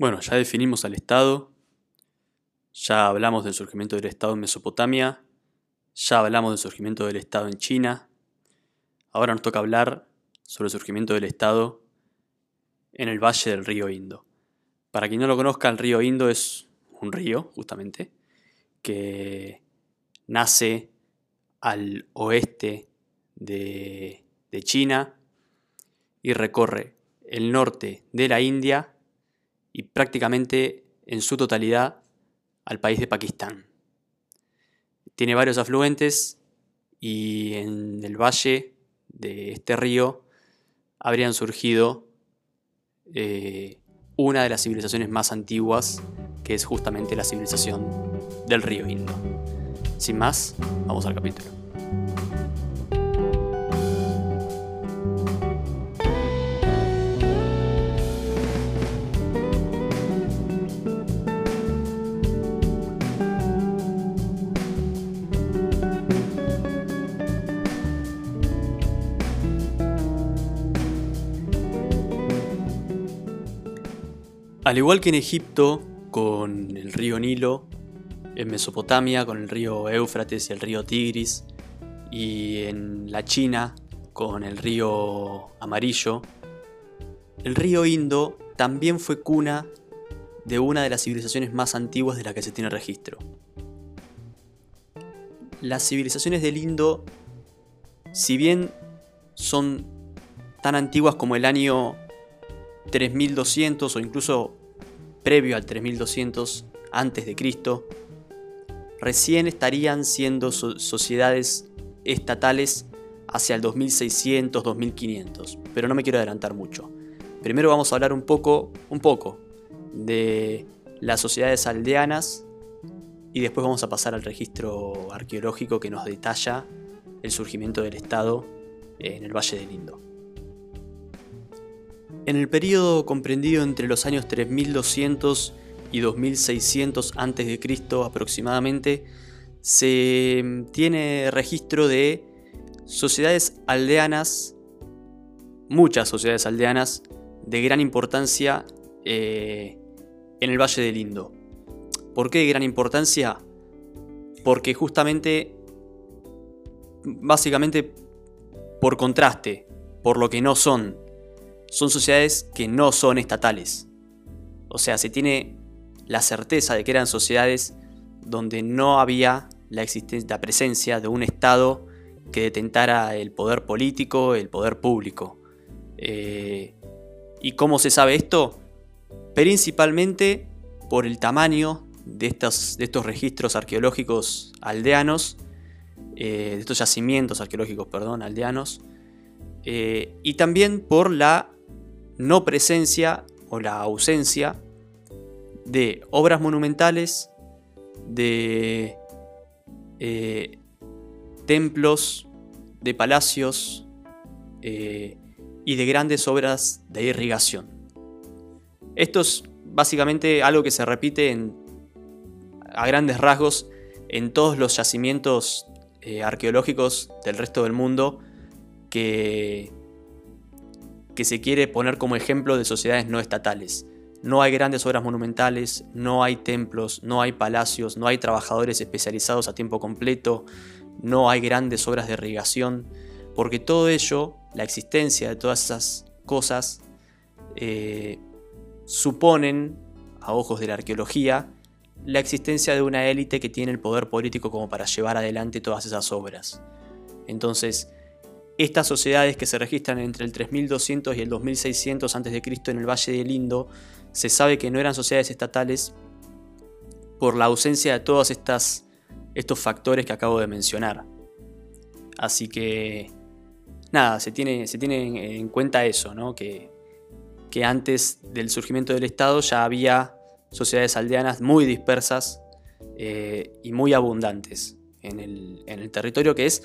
Bueno, ya definimos al Estado, ya hablamos del surgimiento del Estado en Mesopotamia, ya hablamos del surgimiento del Estado en China, ahora nos toca hablar sobre el surgimiento del Estado en el valle del río Indo. Para quien no lo conozca, el río Indo es un río, justamente, que nace al oeste de, de China y recorre el norte de la India y prácticamente en su totalidad al país de Pakistán. Tiene varios afluentes y en el valle de este río habrían surgido eh, una de las civilizaciones más antiguas, que es justamente la civilización del río Indo. Sin más, vamos al capítulo. Al igual que en Egipto, con el río Nilo, en Mesopotamia, con el río Éufrates y el río Tigris, y en la China, con el río Amarillo, el río Indo también fue cuna de una de las civilizaciones más antiguas de la que se tiene registro. Las civilizaciones del Indo, si bien son tan antiguas como el año 3200 o incluso previo al 3200 a.C., recién estarían siendo sociedades estatales hacia el 2600-2500, pero no me quiero adelantar mucho. Primero vamos a hablar un poco, un poco de las sociedades aldeanas y después vamos a pasar al registro arqueológico que nos detalla el surgimiento del Estado en el Valle del Indo. En el periodo comprendido entre los años 3200 y 2600 a.C. aproximadamente, se tiene registro de sociedades aldeanas, muchas sociedades aldeanas de gran importancia eh, en el Valle del Indo. ¿Por qué de gran importancia? Porque justamente, básicamente por contraste, por lo que no son son sociedades que no son estatales. O sea, se tiene la certeza de que eran sociedades donde no había la, existencia, presencia de un Estado que detentara el poder político, el poder público. Eh, ¿Y cómo se sabe esto? Principalmente por el tamaño de estos, de estos registros arqueológicos aldeanos, eh, de estos yacimientos arqueológicos, perdón, aldeanos, eh, y también por la no presencia o la ausencia de obras monumentales, de eh, templos, de palacios eh, y de grandes obras de irrigación. Esto es básicamente algo que se repite a grandes rasgos en todos los yacimientos eh, arqueológicos del resto del mundo que que se quiere poner como ejemplo de sociedades no estatales. No hay grandes obras monumentales, no hay templos, no hay palacios, no hay trabajadores especializados a tiempo completo, no hay grandes obras de irrigación, porque todo ello, la existencia de todas esas cosas, eh, suponen, a ojos de la arqueología, la existencia de una élite que tiene el poder político como para llevar adelante todas esas obras. Entonces, estas sociedades que se registran entre el 3200 y el 2600 a.C. en el Valle del Indo, se sabe que no eran sociedades estatales por la ausencia de todos estas, estos factores que acabo de mencionar. Así que, nada, se tiene, se en cuenta eso, ¿no? que, que antes del surgimiento del Estado ya había sociedades aldeanas muy dispersas eh, y muy abundantes en el, en el territorio que es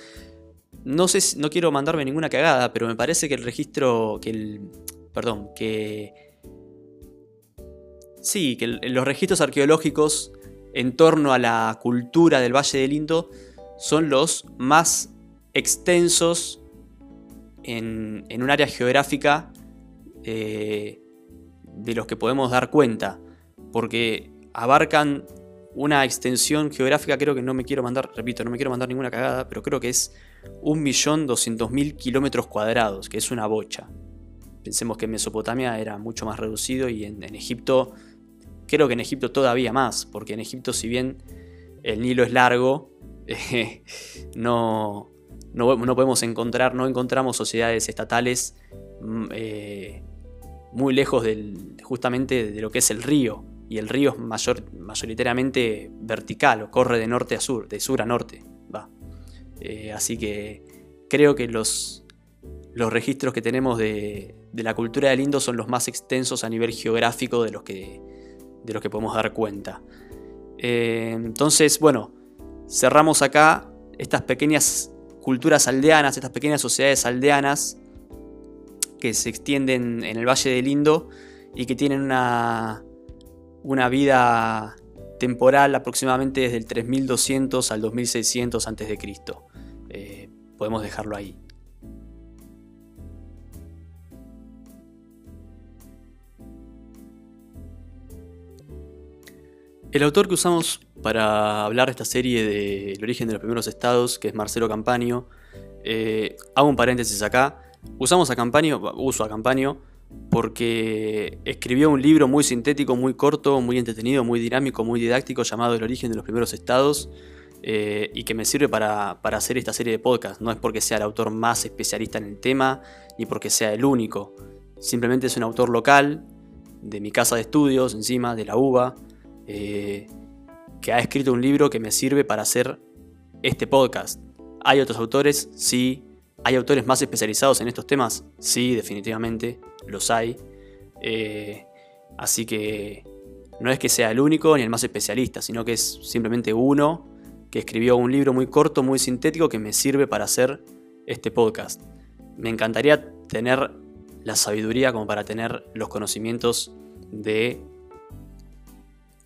no sé, no quiero mandarme ninguna cagada, pero me parece que el registro, que perdón, que sí, que los registros arqueológicos en torno a la cultura del Valle del Indo son los más extensos en, un área geográfica eh, de los que podemos dar cuenta. porque abarcan una extensión geográfica, creo que no me quiero mandar, repito, no me quiero mandar ninguna cagada, pero creo que es 1.200.000 kilómetros cuadrados, que es una bocha. Pensemos que en Mesopotamia era mucho más reducido y en, Egipto, creo que en Egipto todavía más, porque en Egipto si bien el Nilo es largo, no, no, podemos encontrar, no encontramos sociedades estatales mm, eh, muy lejos del, justamente de lo que es el río y el río es mayor, mayoritariamente vertical, o corre de norte a sur, de sur a norte. Eh, así que creo que los, los registros que tenemos de, la cultura del Indo son los más extensos a nivel geográfico de los que, de los que podemos dar cuenta. Eh, entonces, bueno, cerramos acá estas pequeñas culturas aldeanas, estas pequeñas sociedades aldeanas que se extienden en el Valle del Indo y que tienen una, una vida temporal aproximadamente desde el 3200 al 2600 a.C. Eh, podemos dejarlo ahí. El autor que usamos para hablar de esta serie de El origen de los primeros estados, que es Marcelo Campaño, eh, hago un paréntesis acá. Usamos a Campaño, uso a Campaño porque escribió un libro muy sintético, muy corto, muy entretenido, muy dinámico, muy didáctico llamado El origen de los primeros estados eh, y que me sirve para, hacer esta serie de podcast. No es porque sea el autor más especialista en el tema ni porque sea el único. Simplemente es un autor local de mi casa de estudios, encima de la UBA, eh, que ha escrito un libro que me sirve para hacer este podcast. ¿Hay otros autores? Sí. ¿Hay autores más especializados en estos temas? Sí, definitivamente los hay. Eh, así que no es que sea el único ni el más especialista, sino que es simplemente uno que escribió un libro muy corto, muy sintético que me sirve para hacer este podcast. Me encantaría tener la sabiduría como para tener los conocimientos de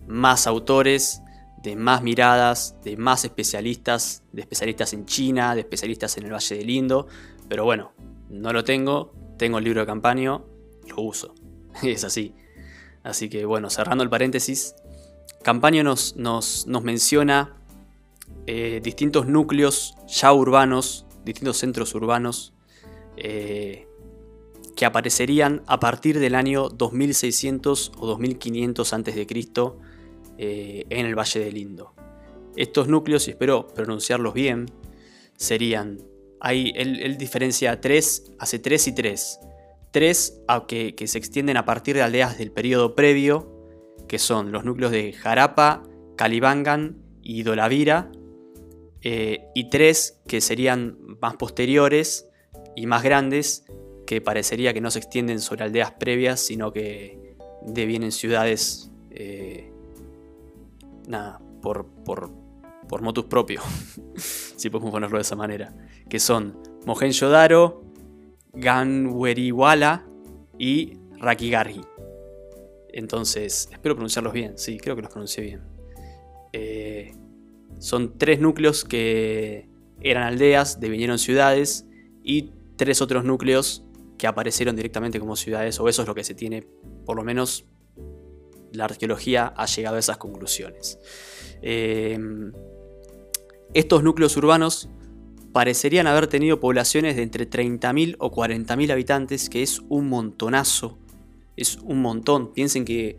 más autores, de más miradas, de más especialistas, de especialistas en China, de especialistas en el Valle del Indo, pero bueno, no lo tengo, tengo el libro de campaña, lo uso. es así. Así que bueno, cerrando el paréntesis, Campaño nos, nos, menciona eh, distintos núcleos ya urbanos, distintos centros urbanos, eh, que aparecerían a partir del año 2600 o 2500 a.C. Eh, en el Valle del Indo. Estos núcleos, y espero pronunciarlos bien, serían Ahí él, diferencia tres, hace tres y tres. Tres que, que se extienden a partir de aldeas del periodo previo, que son los núcleos de Jarapa, Calibangan y Dolavira. Eh, y tres que serían más posteriores y más grandes, que parecería que no se extienden sobre aldeas previas, sino que devienen ciudades, eh, nada, por, por, por motus propio, si podemos ponerlo de esa manera, que son Mohenjo-Daro, Ganweriwala y Rakigarhi. Entonces, espero pronunciarlos bien, sí, creo que los pronuncié bien. Eh, son tres núcleos que eran aldeas, devinieron ciudades, y tres otros núcleos que aparecieron directamente como ciudades, o eso es lo que se tiene, por lo menos la arqueología ha llegado a esas conclusiones. Eh, estos núcleos urbanos parecerían haber tenido poblaciones de entre 30.000 o 40.000 habitantes, que es un montonazo, es un montón. Piensen que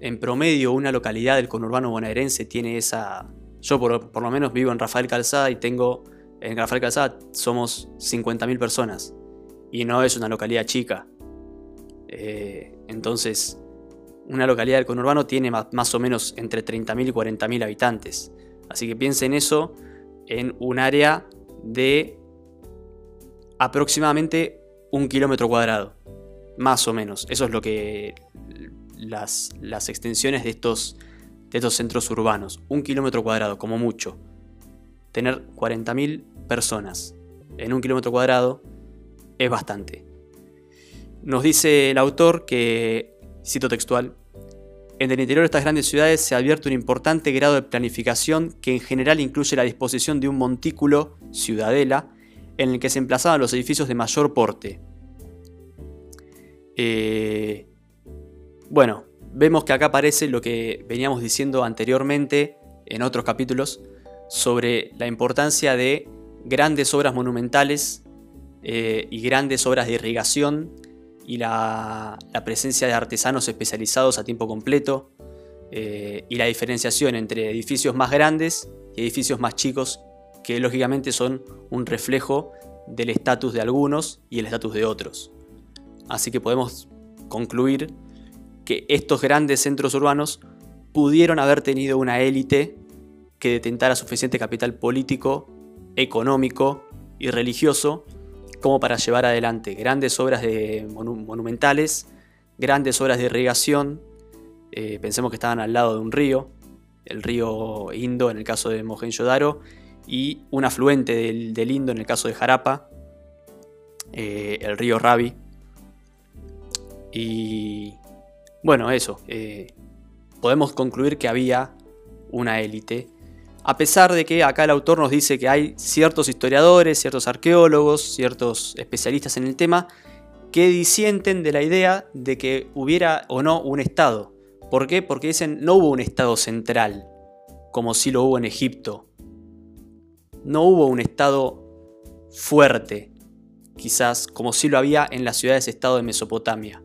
en promedio una localidad del conurbano bonaerense tiene esa... Yo por, lo menos vivo en Rafael Calzada y tengo... En Rafael Calzada somos 50.000 personas y no es una localidad chica. Eh, entonces, una localidad del conurbano tiene más, o menos entre 30.000 y 40.000 habitantes. Así que piensen eso en un área de aproximadamente un kilómetro cuadrado. Más o menos. Eso es lo que las, extensiones de estos, de estos centros urbanos. Un kilómetro cuadrado, como mucho. Tener 40.000 personas en un kilómetro cuadrado es bastante. Nos dice el autor que, cito textual, en el interior de estas grandes ciudades se advierte un importante grado de planificación que en general incluye la disposición de un montículo, ciudadela, en el que se emplazaban los edificios de mayor porte. Eh, bueno, vemos que acá aparece lo que veníamos diciendo anteriormente en otros capítulos sobre la importancia de grandes obras monumentales eh, y grandes obras de irrigación y la, presencia de artesanos especializados a tiempo completo eh, y la diferenciación entre edificios más grandes y edificios más chicos que lógicamente son un reflejo del estatus de algunos y el estatus de otros. Así que podemos concluir que estos grandes centros urbanos pudieron haber tenido una élite que detentara suficiente capital político, económico y religioso como para llevar adelante grandes obras de monumentales, grandes obras de irrigación. Eh, pensemos que estaban al lado de un río, el río Indo en el caso de Mohenjo-Daro, y un afluente del, Indo en el caso de Jarapa, eh, el río Ravi. Y bueno, eso. Eh, podemos concluir que había una élite a pesar de que acá el autor nos dice que hay ciertos historiadores, ciertos arqueólogos, ciertos especialistas en el tema, que disienten de la idea de que hubiera o no un Estado. ¿Por qué? Porque dicen no hubo un Estado central, como si lo hubo en Egipto. No hubo un Estado fuerte, quizás como si lo había en las ciudades-estado de Mesopotamia.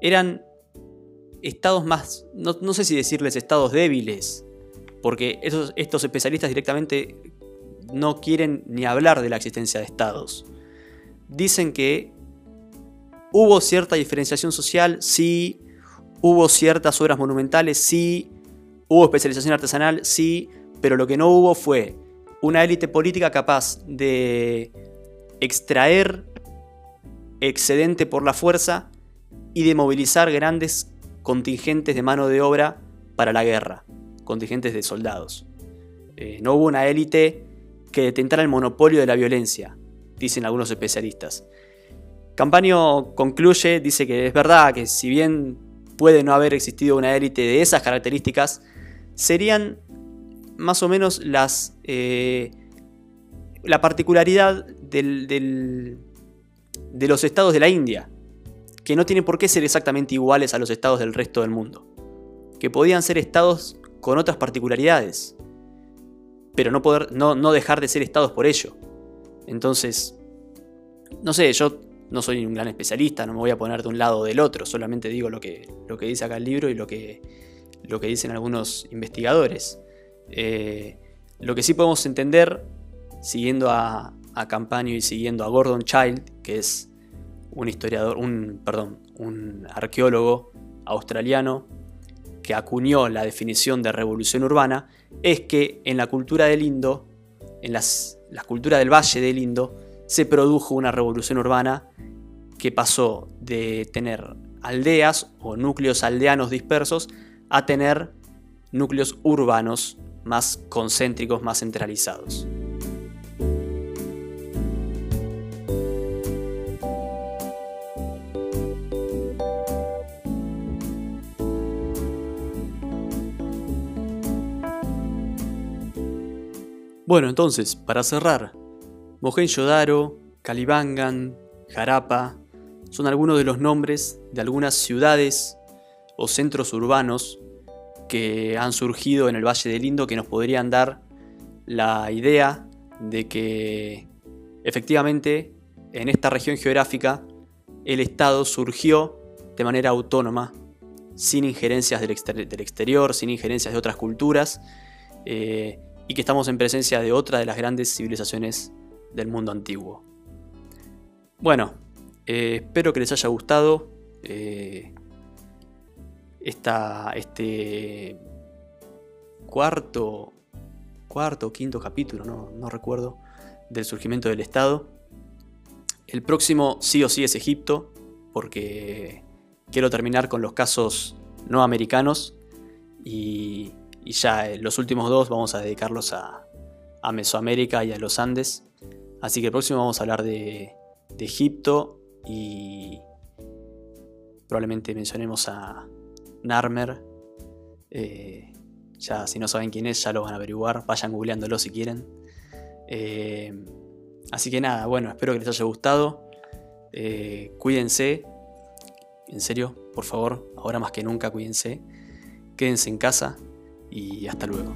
Eran estados más, no, sé si decirles estados débiles, porque estos especialistas directamente no quieren ni hablar de la existencia de estados. Dicen que hubo cierta diferenciación social, sí, hubo ciertas obras monumentales, sí, hubo especialización artesanal, sí, pero lo que no hubo fue una élite política capaz de extraer excedente por la fuerza y de movilizar grandes contingentes de mano de obra para la guerra contingentes de soldados. Eh, no hubo una élite que detentara el monopolio de la violencia, dicen algunos especialistas. Campaño concluye, dice que es verdad que si bien puede no haber existido una élite de esas características, serían más o menos las, eh, la particularidad de los estados de la India, que no tienen por qué ser exactamente iguales a los estados del resto del mundo, que podían ser estados con otras particularidades, pero no, poder, no, no dejar de ser estados por ello. Entonces, no sé, yo no soy un gran especialista, no me voy a poner de un lado o del otro, solamente digo lo que, lo que dice acá el libro y lo que, lo que dicen algunos investigadores. Eh, lo que sí podemos entender, siguiendo a, a y siguiendo a Gordon Child, que es un historiador, un, perdón, un arqueólogo australiano que acuñó la definición de revolución urbana es que en la cultura del Indo, en las, la cultura del Valle del Indo, se produjo una revolución urbana que pasó de tener aldeas o núcleos aldeanos dispersos a tener núcleos urbanos más concéntricos, más centralizados. Bueno, entonces, para cerrar, Mohenjo-Daro, Kalibangan, Jarapa son algunos de los nombres de algunas ciudades o centros urbanos que han surgido en el Valle del Indo que nos podrían dar la idea de que efectivamente en esta región geográfica el Estado surgió de manera autónoma, sin injerencias del, exterior, sin injerencias de otras culturas, eh, y que estamos en presencia de otra de las grandes civilizaciones del mundo antiguo. Bueno, eh, espero que les haya gustado eh, este cuarto, cuarto o quinto capítulo, no, no recuerdo, del surgimiento del Estado. El próximo sí o sí es Egipto, porque quiero terminar con los casos no americanos y y ya eh, los últimos dos vamos a dedicarlos a, Mesoamérica y a los Andes. Así que el próximo vamos a hablar de, Egipto y probablemente mencionemos a Narmer. Eh, ya si no saben quién es, ya lo van a averiguar. Vayan googleándolo si quieren. Eh, así que nada, bueno, espero que les haya gustado. cuídense. En serio, por favor, ahora más que nunca, cuídense, quédense en casa y hasta luego.